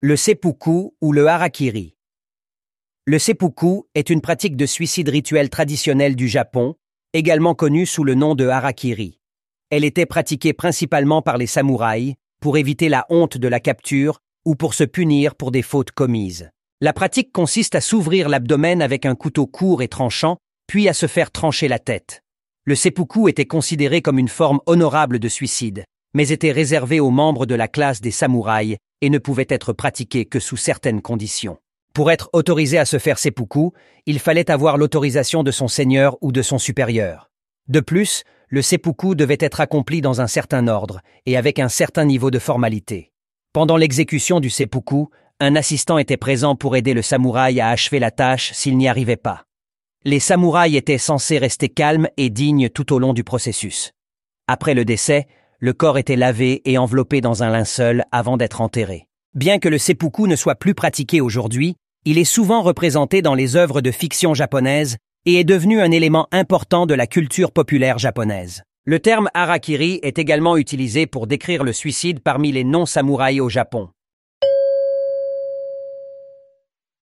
Le seppuku ou le harakiri. Le seppuku est une pratique de suicide rituel traditionnel du Japon, également connue sous le nom de harakiri. Elle était pratiquée principalement par les samouraïs pour éviter la honte de la capture ou pour se punir pour des fautes commises. La pratique consiste à s'ouvrir l'abdomen avec un couteau court et tranchant, puis à se faire trancher la tête. Le seppuku était considéré comme une forme honorable de suicide, mais était réservé aux membres de la classe des samouraïs et ne pouvait être pratiqué que sous certaines conditions. Pour être autorisé à se faire seppuku, il fallait avoir l'autorisation de son seigneur ou de son supérieur. De plus, le seppuku devait être accompli dans un certain ordre et avec un certain niveau de formalité. Pendant l'exécution du seppuku, un assistant était présent pour aider le samouraï à achever la tâche s'il n'y arrivait pas. Les samouraïs étaient censés rester calmes et dignes tout au long du processus. Après le décès, le corps était lavé et enveloppé dans un linceul avant d'être enterré. Bien que le seppuku ne soit plus pratiqué aujourd'hui, il est souvent représenté dans les œuvres de fiction japonaises et est devenu un élément important de la culture populaire japonaise. Le terme harakiri est également utilisé pour décrire le suicide parmi les non-samouraïs au Japon.